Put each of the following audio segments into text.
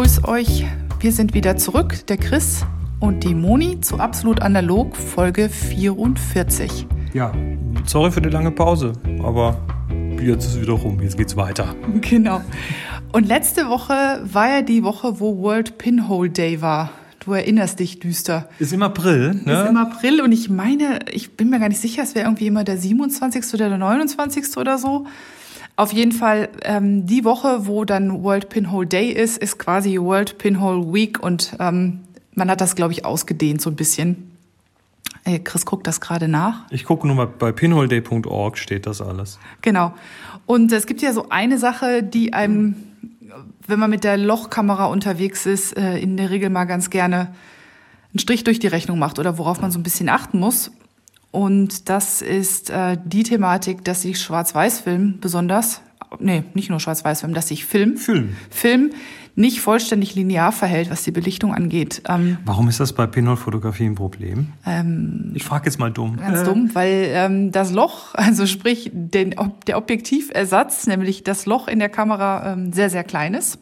grüße euch. Wir sind wieder zurück, der Chris und die Moni zu Absolut Analog, Folge 44. Ja, sorry für die lange Pause, aber jetzt ist es wieder rum, jetzt geht's weiter. Genau. Und letzte Woche war ja die Woche, wo World Pinhole Day war. Du erinnerst dich düster. Ist im April, ne? Ist im April und ich meine, ich bin mir gar nicht sicher, es wäre irgendwie immer der 27. oder der 29. oder so. Auf jeden Fall, ähm, die Woche, wo dann World Pinhole Day ist, ist quasi World Pinhole Week und ähm, man hat das, glaube ich, ausgedehnt so ein bisschen. Hey, Chris guckt das gerade nach. Ich gucke nur mal, bei pinholeday.org steht das alles. Genau. Und es gibt ja so eine Sache, die einem, wenn man mit der Lochkamera unterwegs ist, äh, in der Regel mal ganz gerne einen Strich durch die Rechnung macht oder worauf man so ein bisschen achten muss. Und das ist äh, die Thematik, dass sich Schwarz-Weiß-Film besonders, nee, nicht nur Schwarz-Weiß-Film, dass sich Film, Film, Film nicht vollständig linear verhält, was die Belichtung angeht. Ähm, Warum ist das bei Pinhole-Fotografie ein Problem? Ähm, ich frage jetzt mal dumm. Ganz äh. dumm, weil ähm, das Loch, also sprich den, der Objektiversatz, nämlich das Loch in der Kamera, ähm, sehr, sehr klein ist.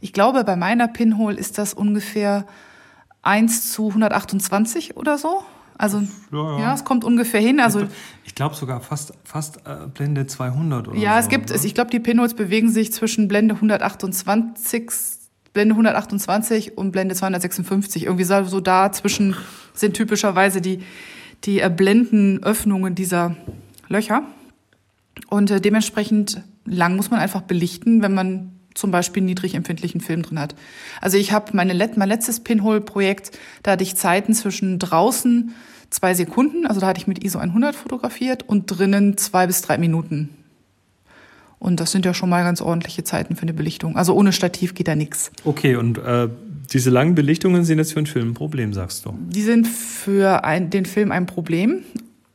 Ich glaube, bei meiner Pinhole ist das ungefähr 1 zu 128 oder so. Also ja, ja. ja, es kommt ungefähr hin. Also ich glaube sogar fast fast äh, Blende 200 oder Ja, so, es gibt oder? ich glaube die Pinholes bewegen sich zwischen Blende 128 Blende 128 und Blende 256. Irgendwie so dazwischen sind typischerweise die die äh, Blendenöffnungen dieser Löcher. Und äh, dementsprechend lang muss man einfach belichten, wenn man zum Beispiel niedrig empfindlichen Film drin hat. Also ich habe meine Let mein letztes Pinhole-Projekt, da hatte ich Zeiten zwischen draußen zwei Sekunden, also da hatte ich mit ISO 100 fotografiert und drinnen zwei bis drei Minuten. Und das sind ja schon mal ganz ordentliche Zeiten für eine Belichtung. Also ohne Stativ geht da nichts. Okay, und äh, diese langen Belichtungen sind jetzt für einen Film ein Problem, sagst du? Die sind für ein, den Film ein Problem,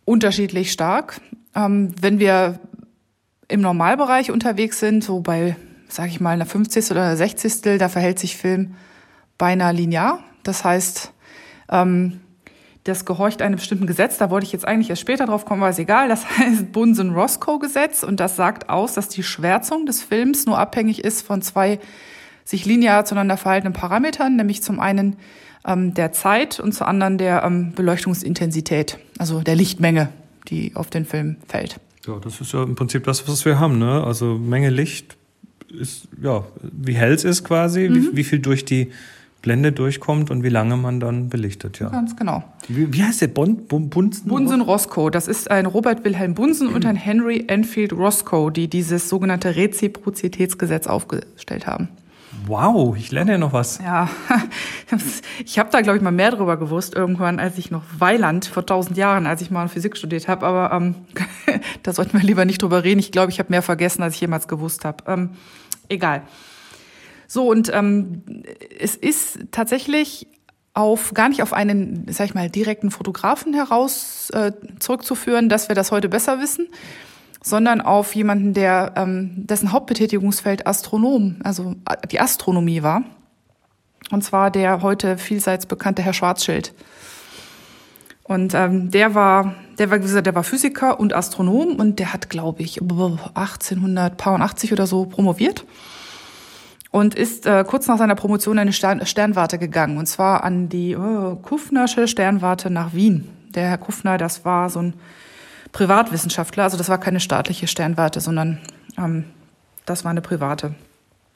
unterschiedlich stark. Ähm, wenn wir im Normalbereich unterwegs sind, so bei sage ich mal, einer 50. oder einer 60. Da verhält sich Film beinahe linear. Das heißt, ähm, das gehorcht einem bestimmten Gesetz. Da wollte ich jetzt eigentlich erst später drauf kommen, aber ist egal. Das heißt Bunsen-Roscoe-Gesetz und das sagt aus, dass die Schwärzung des Films nur abhängig ist von zwei sich linear zueinander verhaltenen Parametern, nämlich zum einen ähm, der Zeit und zum anderen der ähm, Beleuchtungsintensität, also der Lichtmenge, die auf den Film fällt. Ja, das ist ja im Prinzip das, was wir haben, ne? Also Menge Licht ist, ja, wie hell es ist quasi, mhm. wie, wie, viel durch die Blende durchkommt und wie lange man dann belichtet, ja. Ganz genau. Wie, wie heißt der? Bon, bon, Bunsen? Bunsen Roscoe. Das ist ein Robert Wilhelm Bunsen und ein Henry Enfield Roscoe, die dieses sogenannte Reziprozitätsgesetz aufgestellt haben. Wow, ich lerne ja noch was. Ja, ich habe da, glaube ich, mal mehr drüber gewusst irgendwann, als ich noch Weiland vor tausend Jahren, als ich mal Physik studiert habe. Aber ähm, da sollten wir lieber nicht drüber reden. Ich glaube, ich habe mehr vergessen, als ich jemals gewusst habe. Ähm, egal. So, und ähm, es ist tatsächlich auf gar nicht auf einen, sag ich mal, direkten Fotografen heraus äh, zurückzuführen, dass wir das heute besser wissen, sondern auf jemanden, der ähm, dessen Hauptbetätigungsfeld Astronom, also äh, die Astronomie war. Und zwar der heute vielseits bekannte Herr Schwarzschild. Und ähm, der war, der war, wie gesagt, der war Physiker und Astronom und der hat, glaube ich, 1880 oder so promoviert und ist äh, kurz nach seiner Promotion in eine Stern Sternwarte gegangen und zwar an die oh, Kufnersche Sternwarte nach Wien. Der Herr Kufner, das war so ein Privatwissenschaftler, also das war keine staatliche Sternwarte, sondern ähm, das war eine private.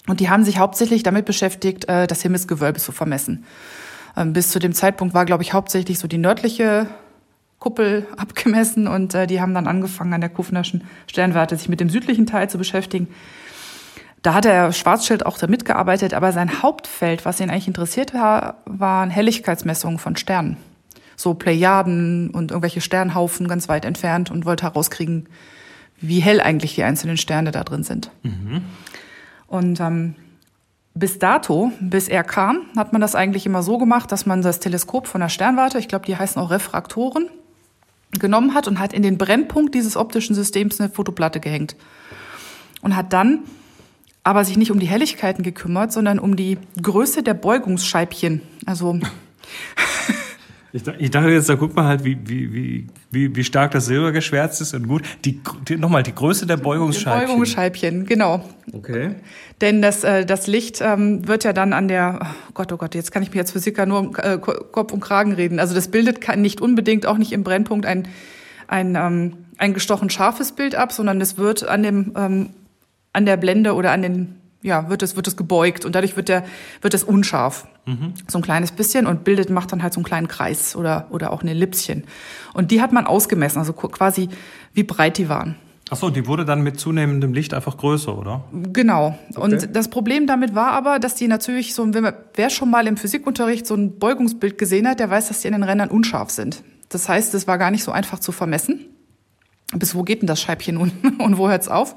Und die haben sich hauptsächlich damit beschäftigt, äh, das Himmelsgewölbe zu vermessen. Ähm, bis zu dem Zeitpunkt war, glaube ich, hauptsächlich so die nördliche Kuppel abgemessen und äh, die haben dann angefangen, an der Kufnerschen Sternwarte sich mit dem südlichen Teil zu beschäftigen. Da hat der Schwarzschild auch da mitgearbeitet, aber sein Hauptfeld, was ihn eigentlich interessiert war, waren Helligkeitsmessungen von Sternen. So Plejaden und irgendwelche Sternhaufen ganz weit entfernt und wollte herauskriegen, wie hell eigentlich die einzelnen Sterne da drin sind. Mhm. Und ähm, bis dato, bis er kam, hat man das eigentlich immer so gemacht, dass man das Teleskop von der Sternwarte, ich glaube, die heißen auch Refraktoren, genommen hat und hat in den Brennpunkt dieses optischen Systems eine Fotoplatte gehängt. Und hat dann aber sich nicht um die Helligkeiten gekümmert, sondern um die Größe der Beugungsscheibchen. Also Ich, ich, dachte jetzt, da guck mal halt, wie, wie, wie, wie, wie stark das Silber geschwärzt ist und gut. Die, die, Nochmal, die Größe der Beugungsscheibchen. Beugungsscheibchen, genau. Okay. Denn das, äh, das Licht ähm, wird ja dann an der, oh Gott, oh Gott, jetzt kann ich mir als Physiker nur um äh, Kopf und Kragen reden. Also das bildet nicht unbedingt, auch nicht im Brennpunkt, ein, ein, ähm, ein gestochen scharfes Bild ab, sondern es wird an dem, ähm, an der Blende oder an den ja, wird es, wird es gebeugt und dadurch wird der, wird es unscharf. Mhm. So ein kleines bisschen und bildet, macht dann halt so einen kleinen Kreis oder, oder auch eine Ellipschen. Und die hat man ausgemessen, also quasi wie breit die waren. Ach so, die wurde dann mit zunehmendem Licht einfach größer, oder? Genau. Okay. Und das Problem damit war aber, dass die natürlich so, wer schon mal im Physikunterricht so ein Beugungsbild gesehen hat, der weiß, dass die in den Rändern unscharf sind. Das heißt, es war gar nicht so einfach zu vermessen. Bis wo geht denn das Scheibchen nun und wo hört's auf?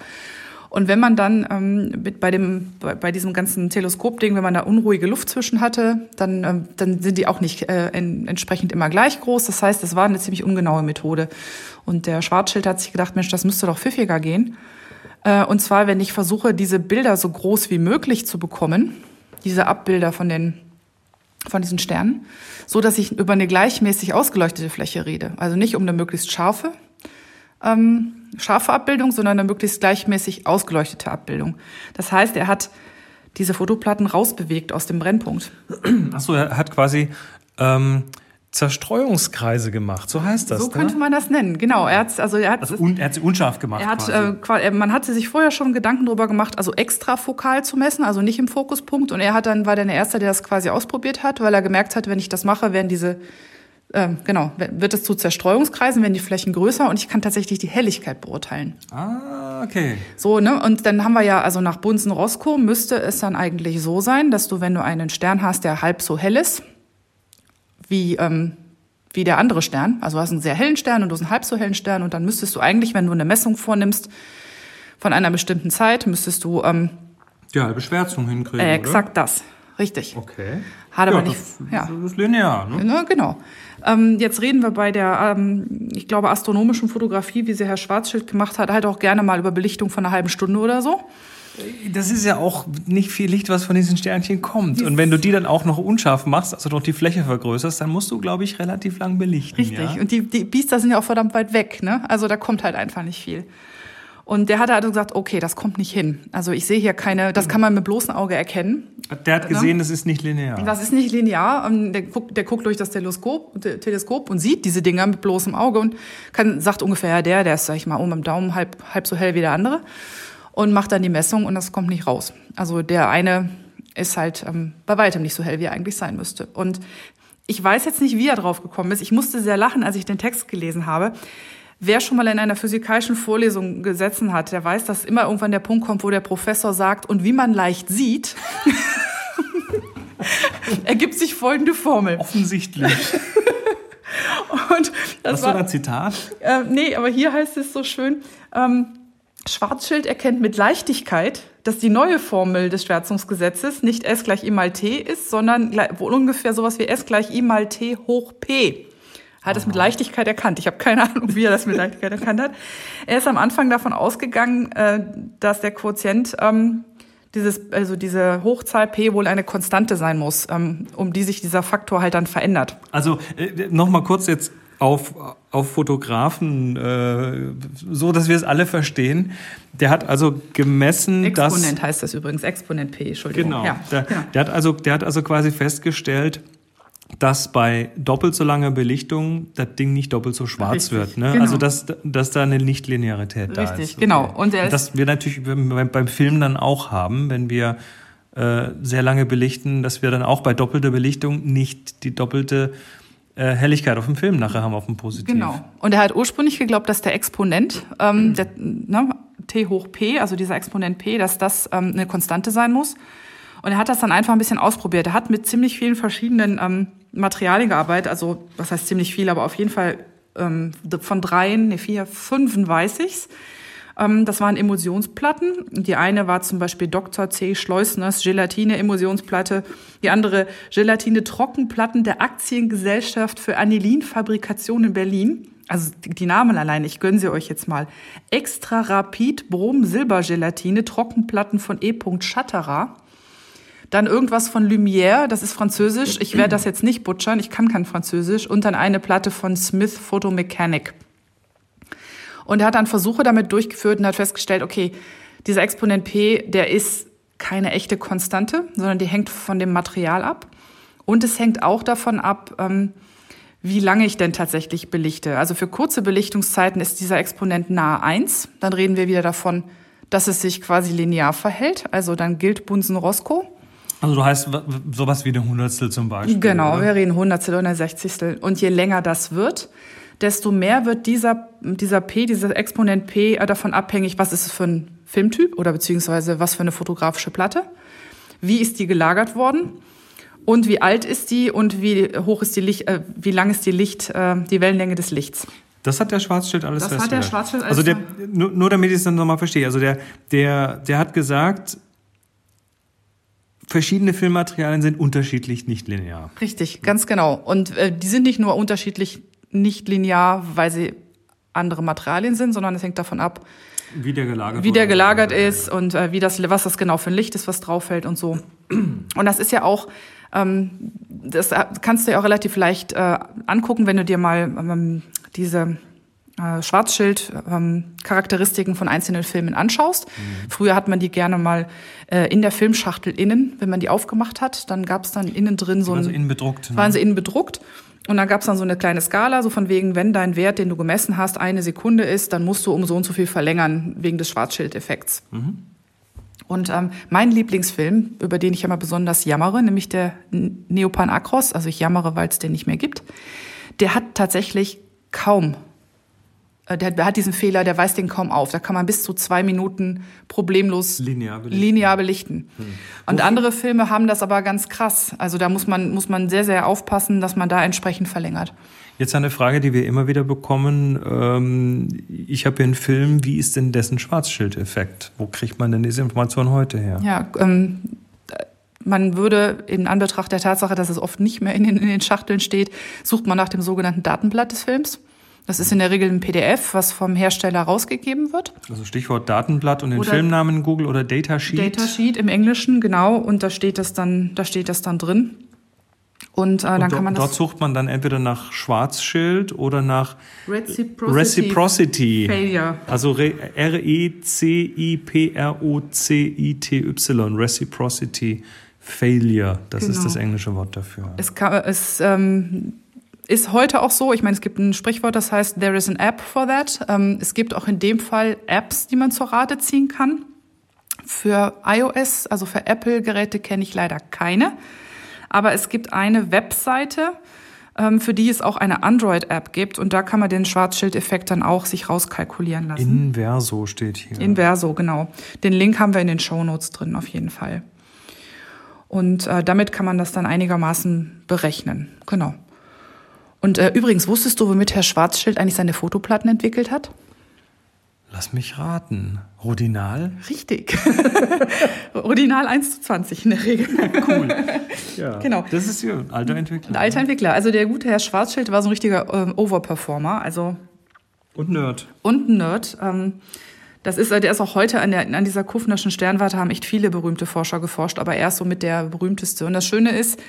Und wenn man dann ähm, mit bei, dem, bei, bei diesem ganzen Teleskopding, wenn man da unruhige Luft zwischen hatte, dann, ähm, dann sind die auch nicht äh, in, entsprechend immer gleich groß. Das heißt, das war eine ziemlich ungenaue Methode. Und der Schwarzschild hat sich gedacht, Mensch, das müsste doch pfiffiger gehen. Äh, und zwar, wenn ich versuche, diese Bilder so groß wie möglich zu bekommen, diese Abbilder von den von diesen Sternen, so dass ich über eine gleichmäßig ausgeleuchtete Fläche rede. Also nicht um eine möglichst scharfe, ähm, scharfe Abbildung, sondern eine möglichst gleichmäßig ausgeleuchtete Abbildung. Das heißt, er hat diese Fotoplatten rausbewegt aus dem Brennpunkt. Achso, er hat quasi ähm, Zerstreuungskreise gemacht, so heißt das. So ne? könnte man das nennen, genau. Er hat also er hat also un, er hat sie unscharf gemacht. Er hat äh, man hatte sich vorher schon Gedanken darüber gemacht, also extrafokal zu messen, also nicht im Fokuspunkt. Und er hat dann war dann der erste, der das quasi ausprobiert hat, weil er gemerkt hat, wenn ich das mache, werden diese ähm, genau, wird es zu Zerstreuungskreisen, werden die Flächen größer und ich kann tatsächlich die Helligkeit beurteilen. Ah, okay. So, ne? Und dann haben wir ja, also nach Bunsen-Roscoe müsste es dann eigentlich so sein, dass du, wenn du einen Stern hast, der halb so hell ist, wie, ähm, wie der andere Stern, also du hast einen sehr hellen Stern und du hast einen halb so hellen Stern und dann müsstest du eigentlich, wenn du eine Messung vornimmst von einer bestimmten Zeit, müsstest du ähm, die halbe Schwärzung hinkriegen. Äh, exakt oder? das. Richtig. Okay. Hat aber ja, nicht. Das, ja. das ist linear, ne? Ja, genau. Ähm, jetzt reden wir bei der, ähm, ich glaube, astronomischen Fotografie, wie sie Herr Schwarzschild gemacht hat, halt auch gerne mal über Belichtung von einer halben Stunde oder so. Das ist ja auch nicht viel Licht, was von diesen Sternchen kommt. Und wenn du die dann auch noch unscharf machst, also noch die Fläche vergrößerst, dann musst du, glaube ich, relativ lang belichten. Richtig. Ja? Und die, die Biester sind ja auch verdammt weit weg, ne? Also da kommt halt einfach nicht viel. Und der hat also gesagt, okay, das kommt nicht hin. Also ich sehe hier keine, das kann man mit bloßem Auge erkennen. Der hat gesehen, das ist nicht linear. Das ist nicht linear. Der guckt, der guckt durch das Teleskop, Teleskop und sieht diese Dinger mit bloßem Auge und kann, sagt ungefähr, ja, der, der ist, sag ich mal, oben am Daumen halb, halb so hell wie der andere und macht dann die Messung und das kommt nicht raus. Also der eine ist halt ähm, bei weitem nicht so hell, wie er eigentlich sein müsste. Und ich weiß jetzt nicht, wie er drauf gekommen ist. Ich musste sehr lachen, als ich den Text gelesen habe. Wer schon mal in einer physikalischen Vorlesung gesessen hat, der weiß, dass immer irgendwann der Punkt kommt, wo der Professor sagt, und wie man leicht sieht, ergibt sich folgende Formel. Offensichtlich. und das Was war ein Zitat? Äh, nee, aber hier heißt es so schön, ähm, Schwarzschild erkennt mit Leichtigkeit, dass die neue Formel des Schwärzungsgesetzes nicht S gleich I mal T ist, sondern ungefähr sowas wie S gleich I mal T hoch P hat es mit Leichtigkeit erkannt. Ich habe keine Ahnung, wie er das mit Leichtigkeit erkannt hat. Er ist am Anfang davon ausgegangen, äh, dass der Quotient ähm, dieses, also diese Hochzahl p wohl eine Konstante sein muss, ähm, um die sich dieser Faktor halt dann verändert. Also äh, noch mal kurz jetzt auf, auf Fotografen, äh, so dass wir es alle verstehen. Der hat also gemessen, Exponent dass Exponent heißt das übrigens, Exponent p, Entschuldigung. Genau. Ja, der, genau. der hat also, der hat also quasi festgestellt, dass bei doppelt so langer Belichtung das Ding nicht doppelt so schwarz Richtig, wird. Ne? Genau. Also dass, dass da eine Nichtlinearität da ist. Richtig, genau. Und der das wir natürlich beim, beim Film dann auch haben, wenn wir äh, sehr lange belichten, dass wir dann auch bei doppelter Belichtung nicht die doppelte äh, Helligkeit auf dem Film nachher haben, auf dem Positiv. Genau. Und er hat ursprünglich geglaubt, dass der Exponent, ähm, mhm. der, ne, T hoch P, also dieser Exponent P, dass das ähm, eine Konstante sein muss. Und er hat das dann einfach ein bisschen ausprobiert. Er hat mit ziemlich vielen verschiedenen ähm, Materialien gearbeitet, also was heißt ziemlich viel, aber auf jeden Fall ähm, von dreien, ne, vier, fünfen weiß ich's. Ähm, das waren Emulsionsplatten. Die eine war zum Beispiel Dr. C. Schleusners Gelatine-Emulsionsplatte. Die andere Gelatine-Trockenplatten der Aktiengesellschaft für Anilinfabrikation in Berlin. Also die Namen allein, ich gönne sie euch jetzt mal. Extra Rapid Brom Silbergelatine Trockenplatten von E. Schatterer. Dann irgendwas von Lumière, das ist französisch. Ich werde das jetzt nicht butchern, ich kann kein Französisch. Und dann eine Platte von Smith Photomechanic. Und er hat dann Versuche damit durchgeführt und hat festgestellt, okay, dieser Exponent P, der ist keine echte Konstante, sondern die hängt von dem Material ab. Und es hängt auch davon ab, ähm, wie lange ich denn tatsächlich belichte. Also für kurze Belichtungszeiten ist dieser Exponent nahe 1. Dann reden wir wieder davon, dass es sich quasi linear verhält. Also dann gilt Bunsen-Roscoe. Also du heißt sowas wie eine Hundertstel zum Beispiel. Genau, oder? wir reden Hundertstel oder Sechzigstel. Und je länger das wird, desto mehr wird dieser, dieser P, dieser Exponent P äh, davon abhängig, was ist es für ein Filmtyp oder beziehungsweise was für eine fotografische Platte. Wie ist die gelagert worden? Und wie alt ist die und wie hoch ist die Licht, äh, wie lang ist die Licht, äh, die Wellenlänge des Lichts? Das hat der Schwarzschild alles Das hat der Schwarzschild alles Also der, nur, nur damit ich es dann nochmal verstehe. Also der, der, der hat gesagt, verschiedene Filmmaterialien sind unterschiedlich nicht linear. Richtig, ganz genau. Und äh, die sind nicht nur unterschiedlich nicht linear, weil sie andere Materialien sind, sondern es hängt davon ab, Wie der gelagert wie der gelagert ist und äh, wie das, was das genau für ein Licht ist, was drauf fällt und so. Und das ist ja auch, ähm, das kannst du ja auch relativ leicht äh, angucken, wenn du dir mal ähm, diese äh, Schwarzschild-Charakteristiken von einzelnen Filmen anschaust. Früher hat man die gerne mal äh, in der Filmschachtel innen, wenn man die aufgemacht hat, dann gab es dann innen drin so Also ein innen bedruckt. ne? waren sie innen bedruckt. Und dann gab es dann so eine kleine Skala, so von wegen, wenn dein Wert, den du gemessen hast, eine Sekunde ist, dann musst du um so und so viel verlängern wegen des Schwarzschildeffekts. Und ähm, mein Lieblingsfilm, über den ich ja mal besonders jammere, nämlich der Neopan Akros, also ich jammere, weil es den nicht mehr gibt, der hat tatsächlich kaum, der, der hat diesen Fehler, der weist den kaum auf. Da kann man bis zu zwei Minuten problemlos Linear belichten. linear belichten. Und andere Filme haben das aber ganz krass. Also da muss man, muss man sehr, sehr aufpassen, dass man da entsprechend verlängert. Jetzt eine Frage, die wir immer wieder bekommen. Ähm, ich habe hier einen Film, wie ist denn dessen Schwarzschildeffekt? Wo kriegt man denn diese Information heute her? Ja, ähm, man würde in Anbetracht der Tatsache, dass es oft nicht mehr in den, in den Schachteln steht, sucht man nach dem sogenannten Datenblatt des Films. Das ist in der Regel ein PDF, was vom Hersteller rausgegeben wird. Also Stichwort Datenblatt und den Oder- Filmnamen Google oder Datasheet. Datasheet im Englischen, genau, und da steht das dann, da steht das dann drin. Und, äh, dann und kann man dort, sucht man dann entweder nach Schwarzschild oder nach Reciprocity, Reciprocity. Failure. Also Re- R-E-C-I-P-R-O-C-I-T-Y. Reciprocity Failure. Das ist Genau. das englische Wort dafür. Es, kann, es ähm, ist heute auch so, ich meine, es gibt ein Sprichwort, das heißt, there is an app for that. Ähm, es gibt auch in dem Fall Apps, die man zur Rate ziehen kann. Für iOS, also für Apple-Geräte kenne ich leider keine. Aber es gibt eine Webseite, ähm, für die es auch eine Android-App gibt. Und da kann man den Schwarzschild-Effekt dann auch sich rauskalkulieren lassen. Inverso steht hier. Inverso, genau. Den Link haben wir in den Shownotes drin, auf jeden Fall. Und äh, damit kann man das dann einigermaßen berechnen. Genau. Und äh, übrigens, wusstest du, womit Herr Schwarzschild eigentlich seine Fotoplatten entwickelt hat? Lass mich raten. Rodinal? Richtig. Ordinal 1 zu 20 in der Regel. Cool. Ja. Genau. Das ist ja ein alter Entwickler. Ein alter Entwickler. Also der gute Herr Schwarzschild war so ein richtiger ähm, Overperformer. Also Und Nerd. und ein Nerd. Ähm, das ist, der ist auch heute an, der, an dieser Kufnerschen Sternwarte haben echt viele berühmte Forscher geforscht, aber er ist somit der berühmteste. Und das Schöne ist,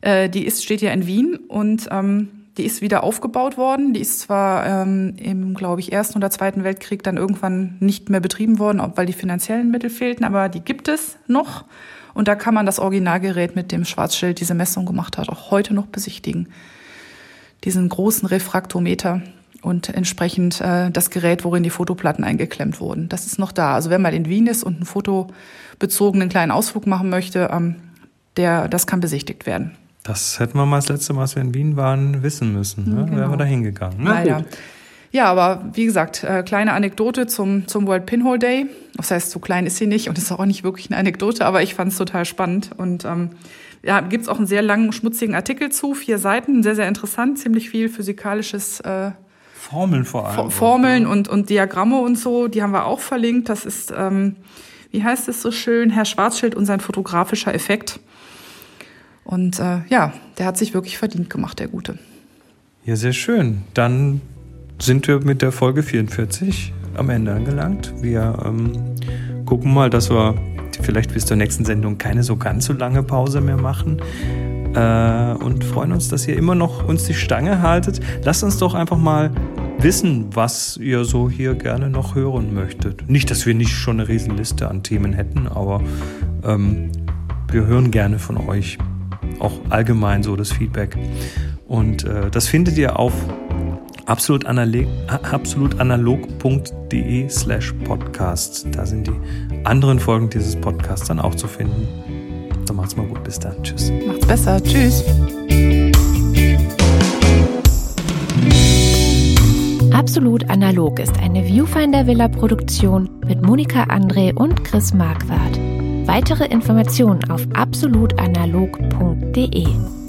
äh, die ist, steht ja in Wien und ähm, die ist wieder aufgebaut worden. Die ist zwar ähm, im, glaube ich, Ersten oder Zweiten Weltkrieg dann irgendwann nicht mehr betrieben worden, ob- weil die finanziellen Mittel fehlten, aber die gibt es noch. Und da kann man das Originalgerät, mit dem Schwarzschild diese Messung gemacht hat, auch heute noch besichtigen. Diesen großen Refraktometer und entsprechend äh, das Gerät, worin die Fotoplatten eingeklemmt wurden. Das ist noch da. Also wer mal in Wien ist und einen fotobezogenen kleinen Ausflug machen möchte, ähm, der, das kann besichtigt werden. Das hätten wir mal das letzte Mal, als wir in Wien waren, wissen müssen. Ne? genau. Wären wir da hingegangen. Na Leider. Ja, aber wie gesagt, äh, kleine Anekdote zum, zum World Pinhole Day. Das heißt, so klein ist sie nicht und ist auch nicht wirklich eine Anekdote, aber ich fand es total spannend. Und ähm, ja, gibt's auch einen sehr langen, schmutzigen Artikel zu, vier Seiten, sehr, sehr interessant, ziemlich viel physikalisches äh, Formeln vor allem. For- Formeln und, und Diagramme und so, die haben wir auch verlinkt. Das ist, ähm, wie heißt es so schön, Herr Schwarzschild und sein fotografischer Effekt. Und äh, ja, der hat sich wirklich verdient gemacht, der Gute. Ja, sehr schön. Dann sind wir mit der Folge 44 am Ende angelangt. Wir ähm, gucken mal, dass wir vielleicht bis zur nächsten Sendung keine so ganz so lange Pause mehr machen. Äh, und freuen uns, dass ihr immer noch uns die Stange haltet. Lasst uns doch einfach mal wissen, was ihr so hier gerne noch hören möchtet. Nicht, dass wir nicht schon eine Riesenliste an Themen hätten, aber ähm, wir hören gerne von euch. Auch allgemein so das Feedback. Und äh, das findet ihr auf absolutanalog.de slash podcast. Da sind die anderen Folgen dieses Podcasts dann auch zu finden. Dann macht's mal gut. Bis dann. Tschüss. Macht's besser. Tschüss. Absolut Analog ist eine Viewfinder Villa Produktion mit Monika André und Chris Marquardt. Weitere Informationen auf absolutanalog.de.